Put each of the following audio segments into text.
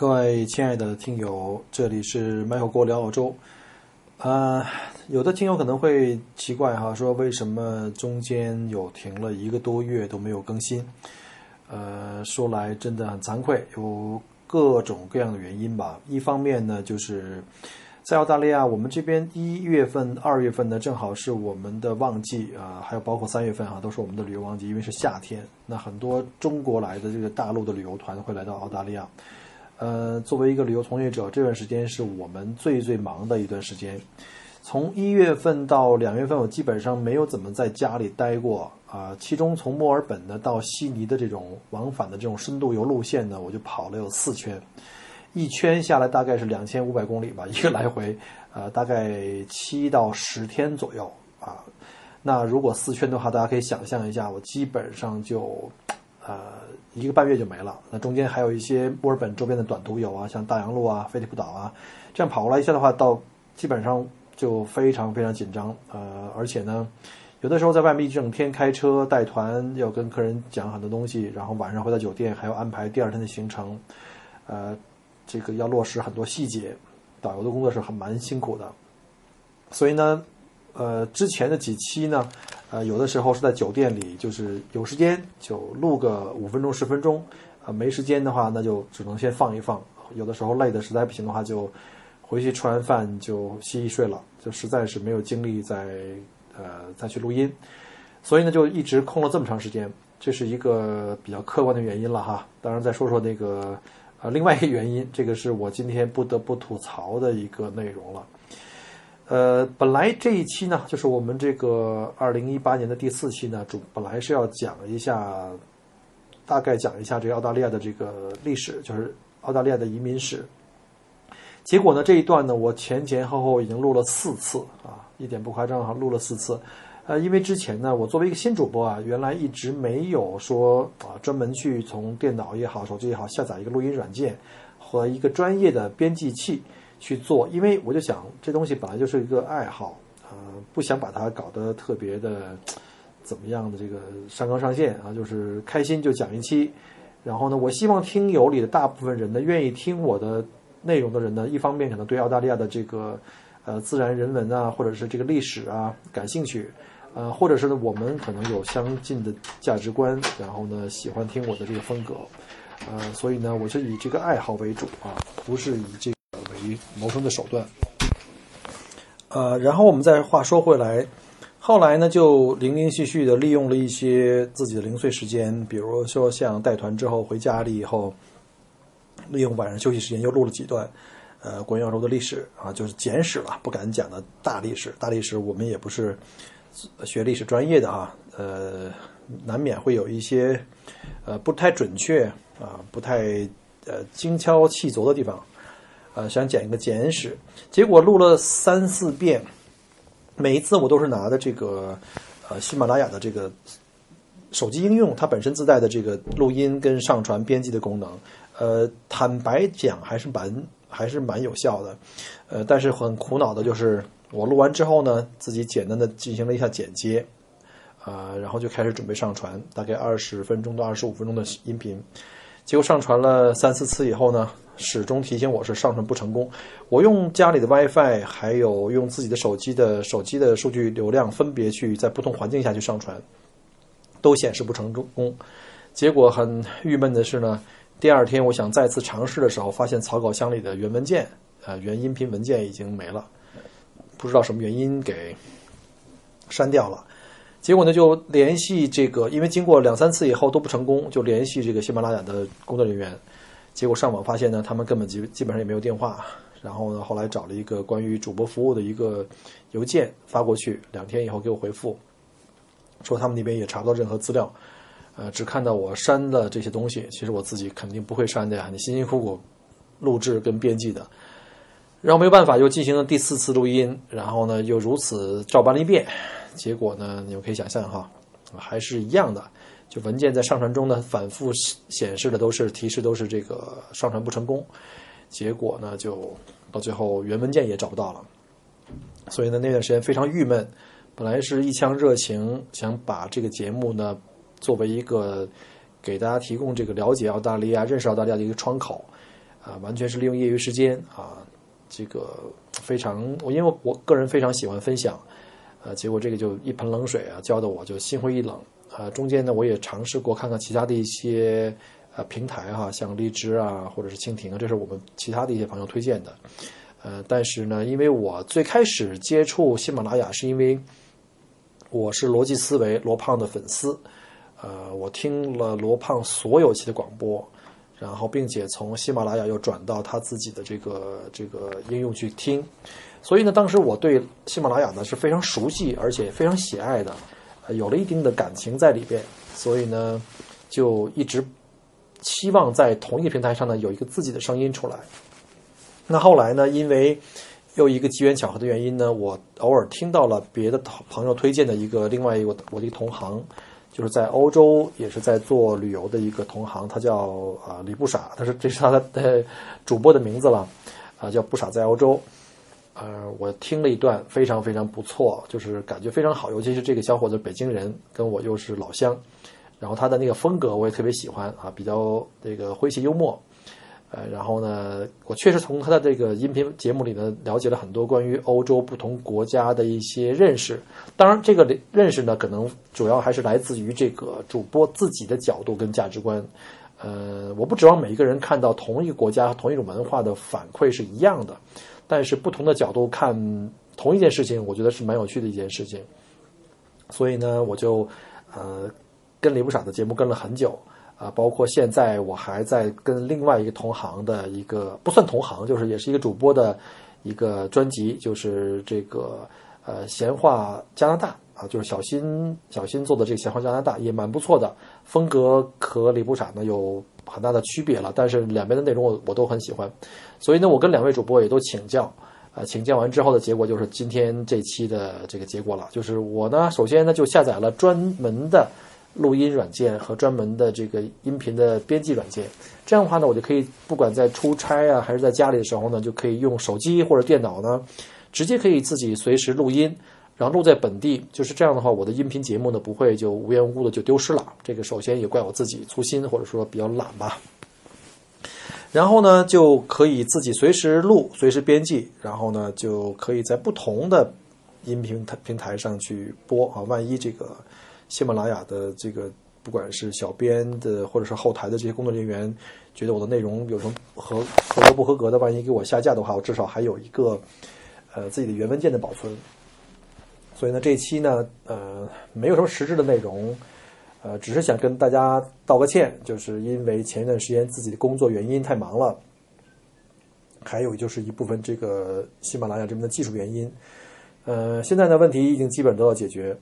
各位亲爱的听友，这里是麦克锅聊澳洲。啊、有的听友可能会奇怪哈，说为什么中间有停了一个多月都没有更新？呃，说来真的很惭愧，有各种各样的原因吧。一方面呢，就是在澳大利亚，我们这边一月份、二月份呢，正好是我们的旺季啊、还有包括三月份啊，都是我们的旅游旺季，因为是夏天。那很多中国来的这个大陆的旅游团会来到澳大利亚。呃，作为一个旅游从业者，这段时间是我们最最忙的一段时间。从一月份到两月份，我基本上没有怎么在家里待过啊、其中从墨尔本呢到悉尼的这种往返的这种深度游路线呢，我就跑了有四圈，一圈下来大概是两千五百公里吧，一个来回，呃，大概七到十天左右啊。那如果四圈的话，大家可以想象一下，我基本上就呃一个半月就没了。那中间还有一些墨尔本周边的短途游啊，像大洋路啊、菲利普岛啊，这样跑过来一下的话，到基本上就非常非常紧张。呃，而且呢，有的时候在外面一整天开车带团，要跟客人讲很多东西，然后晚上回到酒店还要安排第二天的行程，呃，这个要落实很多细节，导游的工作是很蛮辛苦的。所以呢，呃，之前的几期呢，呃，有的时候是在酒店里，就是有时间就录个五分钟、十分钟，啊、没时间的话，那就只能先放一放。有的时候累的实在不行的话，就回去吃完饭就洗洗睡了，就实在是没有精力再呃再去录音，所以呢，就一直空了这么长时间，这是一个比较客观的原因了哈。当然，再说说那个呃另外一个原因，这个是我今天不得不吐槽的一个内容了。呃，本来这一期呢，就是我们这个二零一八年的第四期呢，主本来是要讲一下，大概讲一下这个澳大利亚的这个历史，就是澳大利亚的移民史。结果呢，这一段呢，我前前后后已经录了四次啊，一点不夸张哈，录了四次。呃，因为之前呢，我作为一个新主播啊，原来一直没有说啊，专门去从电脑也好、手机也好下载一个录音软件和一个专业的编辑器去做，因为我就想这东西本来就是一个爱好，呃，不想把它搞得特别的怎么样的这个上纲上线啊，就是开心就讲一期。然后呢，我希望听友里的大部分人呢，愿意听我的内容的人呢，一方面可能对澳大利亚的这个呃自然人文啊，或者是这个历史啊感兴趣，呃，或者是呢我们可能有相近的价值观，然后呢喜欢听我的这个风格，呃，所以呢我是以这个爱好为主啊，不是以这为谋生的手段。呃，然后我们再话说回来，后来呢就零零续续的利用了一些自己的零碎时间，比如说像带团之后回家里以后。利用晚上休息时间又录了几段，呃，关于澳洲的历史啊，就是简史了，不敢讲的大历史。大历史我们也不是学历史专业的哈，呃，难免会有一些呃不太准确啊，不太呃精敲细琢的地方，呃，想剪一个简史，结果录了三四遍，每一次我都是拿的这个呃喜马拉雅的这个手机应用，它本身自带的这个录音跟上传编辑的功能。呃，坦白讲还是蛮还是蛮有效的，呃，但是很苦恼的就是我录完之后呢，自己简单的进行了一下剪接，啊、然后就开始准备上传，大概二十分钟到二十五分钟的音频，结果上传了三四次以后呢，始终提醒我是上传不成功。我用家里的 WiFi，还有用自己的手机的手机的数据流量，分别去在不同环境下去上传，都显示不成功。结果很郁闷的是呢。第二天，我想再次尝试的时候，发现草稿箱里的原文件，呃，原音频文件已经没了，不知道什么原因给删掉了。结果呢，就联系这个，因为经过两三次以后都不成功，就联系这个喜马拉雅的工作人员。结果上网发现呢，他们根本基基本上也没有电话，然后呢，后来找了一个关于主播服务的一个邮件发过去，两天以后给我回复，说他们那边也查不到任何资料，呃，只看到我删的这些东西，其实我自己肯定不会删的呀，你辛辛苦苦录制跟编辑的，然后没有办法又进行了第四次录音，然后呢又如此照搬了一遍，结果呢你们可以想象哈，还是一样的，就文件在上传中呢反复显示的都是提示都是这个上传不成功。结果呢，就到最后原文件也找不到了，所以呢那段时间非常郁闷。本来是一腔热情，想把这个节目呢作为一个给大家提供这个了解澳大利亚、认识澳大利亚的一个窗口，啊，完全是利用业余时间啊，这个非常我因为我个人非常喜欢分享，呃，结果这个就一盆冷水啊，浇的我就心灰意冷啊。中间呢，我也尝试过看看其他的一些。呃，平台哈，像荔枝啊，或者是蜻蜓啊，这是我们其他的一些朋友推荐的。呃，但是呢，因为我最开始接触喜马拉雅，是因为我是逻辑思维罗胖的粉丝。呃，我听了罗胖所有期的广播，然后并且从喜马拉雅又转到他自己的这个这个应用去听，所以呢，当时我对喜马拉雅呢是非常熟悉，而且非常喜爱的，有了一定的感情在里边，所以呢，就一直。期望在同一个平台上呢有一个自己的声音出来。那后来呢，因为又一个机缘巧合的原因呢，我偶尔听到了别的朋友推荐的一个另外一个我的一个同行，就是在欧洲也是在做旅游的一个同行，他叫啊李不傻，他是这是他的主播的名字了，啊叫不傻在欧洲。呃，我听了一段非常非常不错，就是感觉非常好，尤其是这个小伙子北京人，跟我又是老乡。然后他的那个风格我也特别喜欢啊，比较这个诙谐幽默，呃，然后呢，我确实从他的这个音频节目里呢了解了很多关于欧洲不同国家的一些认识。当然，这个认识呢，可能主要还是来自于这个主播自己的角度跟价值观。呃，我不指望每一个人看到同一个国家、同一种文化的反馈是一样的，但是不同的角度看同一件事情，我觉得是蛮有趣的一件事情。所以呢，我就呃。跟李不傻的节目跟了很久啊，包括现在我还在跟另外一个同行的一个不算同行，就是也是一个主播的一个专辑，就是这个呃闲话加拿大啊，就是小新小新做的这个闲话加拿大也蛮不错的，风格和李不傻呢有很大的区别了，但是两边的内容我我都很喜欢，所以呢，我跟两位主播也都请教啊，请教完之后的结果就是今天这期的这个结果了，就是我呢首先呢就下载了专门的。录音软件和专门的这个音频的编辑软件，这样的话呢，我就可以不管在出差啊，还是在家里的时候呢，就可以用手机或者电脑呢，直接可以自己随时录音，然后录在本地。就是这样的话，我的音频节目呢不会就无缘无故的就丢失了。这个首先也怪我自己粗心或者说比较懒吧。然后呢，就可以自己随时录、随时编辑，然后呢就可以在不同的音频平台上去播啊。万一这个。喜马拉雅的这个，不管是小编的，或者是后台的这些工作人员，觉得我的内容有什么合合格不合格的，万一给我下架的话，我至少还有一个呃自己的原文件的保存。所以呢，这一期呢，呃，没有什么实质的内容，呃，只是想跟大家道个歉，就是因为前一段时间自己的工作原因太忙了，还有就是一部分这个喜马拉雅这边的技术原因，呃，现在呢问题已经基本得到解决。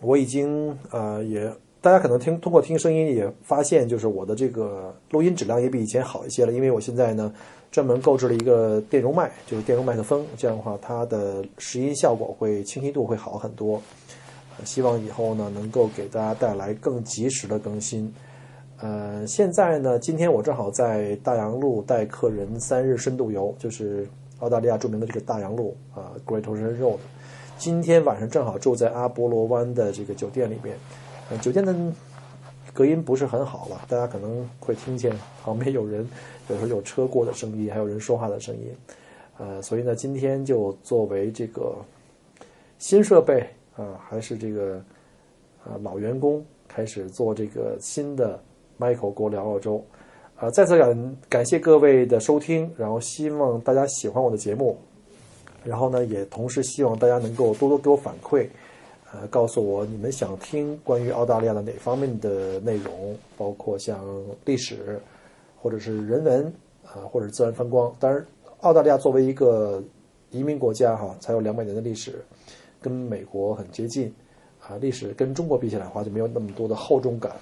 我已经呃也，大家可能听通过听声音也发现，就是我的这个录音质量也比以前好一些了。因为我现在呢专门购置了一个电容麦，就是电容麦克风，这样的话它的拾音效果会清晰度会好很多。希望以后呢能够给大家带来更及时的更新。呃，现在呢今天我正好在大洋路带客人三日深度游，就是澳大利亚著名的这个大洋路啊，Great Ocean Road。今天晚上正好住在阿波罗湾的这个酒店里面，呃，酒店的隔音不是很好了，大家可能会听见旁边有人，有时候有车过的声音，还有人说话的声音，呃，所以呢，今天就作为这个新设备啊，还是这个啊老员工开始做这个新的 Michael 国聊澳洲，啊，再次感感谢各位的收听，然后希望大家喜欢我的节目。然后呢，也同时希望大家能够多多给我反馈，呃，告诉我你们想听关于澳大利亚的哪方面的内容，包括像历史，或者是人文，啊，或者自然风光。当然，澳大利亚作为一个移民国家哈，才有两百年的历史，跟美国很接近啊，历史跟中国比起来的话就没有那么多的厚重感。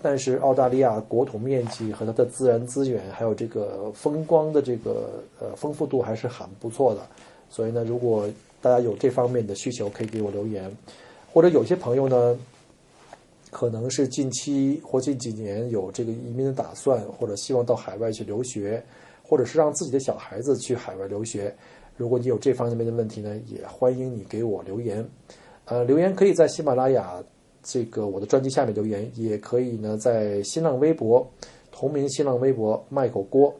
但是澳大利亚国土面积和它的自然资源，还有这个风光的这个呃丰富度还是很不错的。所以呢，如果大家有这方面的需求，可以给我留言。或者有些朋友呢，可能是近期或近几年有这个移民的打算，或者希望到海外去留学，或者是让自己的小孩子去海外留学。如果你有这方面的问题呢，也欢迎你给我留言。呃，留言可以在喜马拉雅。这个我的专辑下面留言，也可以呢，在新浪微博同名新浪微博麦口锅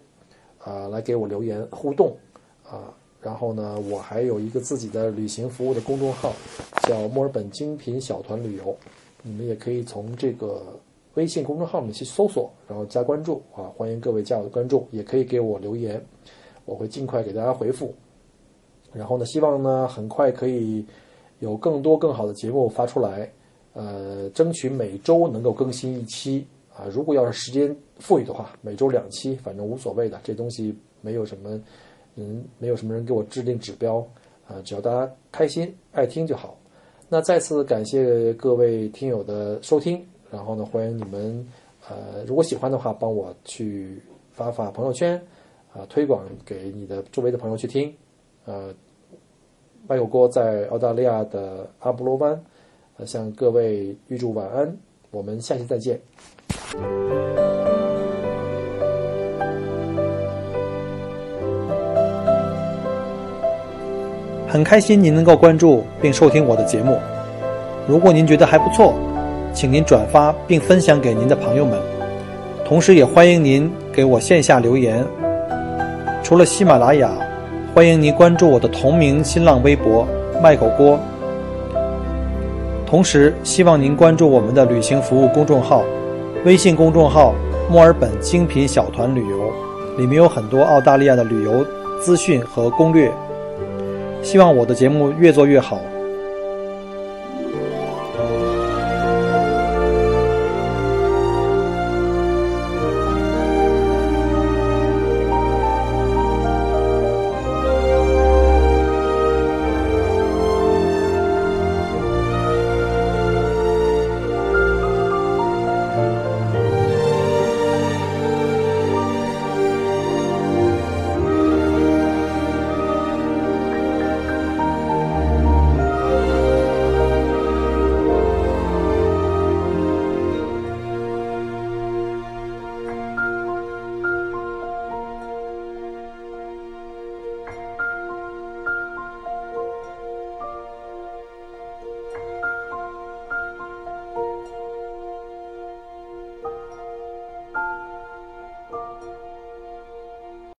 啊来给我留言互动啊。然后呢，我还有一个自己的旅行服务的公众号，叫墨尔本精品小团旅游，你们也可以从这个微信公众号里面去搜索，然后加关注啊。欢迎各位加我的关注，也可以给我留言，我会尽快给大家回复。然后呢，希望呢很快可以有更多更好的节目发出来。呃，争取每周能够更新一期啊！如果要是时间富裕的话，每周两期，反正无所谓的，这东西没有什么，嗯，没有什么人给我制定指标啊，只要大家开心爱听就好。那再次感谢各位听友的收听，然后呢，欢迎你们，呃，如果喜欢的话，帮我去发发朋友圈啊，推广给你的周围的朋友去听。呃，麦友锅在澳大利亚的阿布罗湾。向各位预祝晚安，我们下期再见。很开心您能够关注并收听我的节目。如果您觉得还不错，请您转发并分享给您的朋友们。同时，也欢迎您给我线下留言。除了喜马拉雅，欢迎您关注我的同名新浪微博“麦狗锅”。同时，希望您关注我们的旅行服务公众号，微信公众号“墨尔本精品小团旅游”，里面有很多澳大利亚的旅游资讯和攻略。希望我的节目越做越好。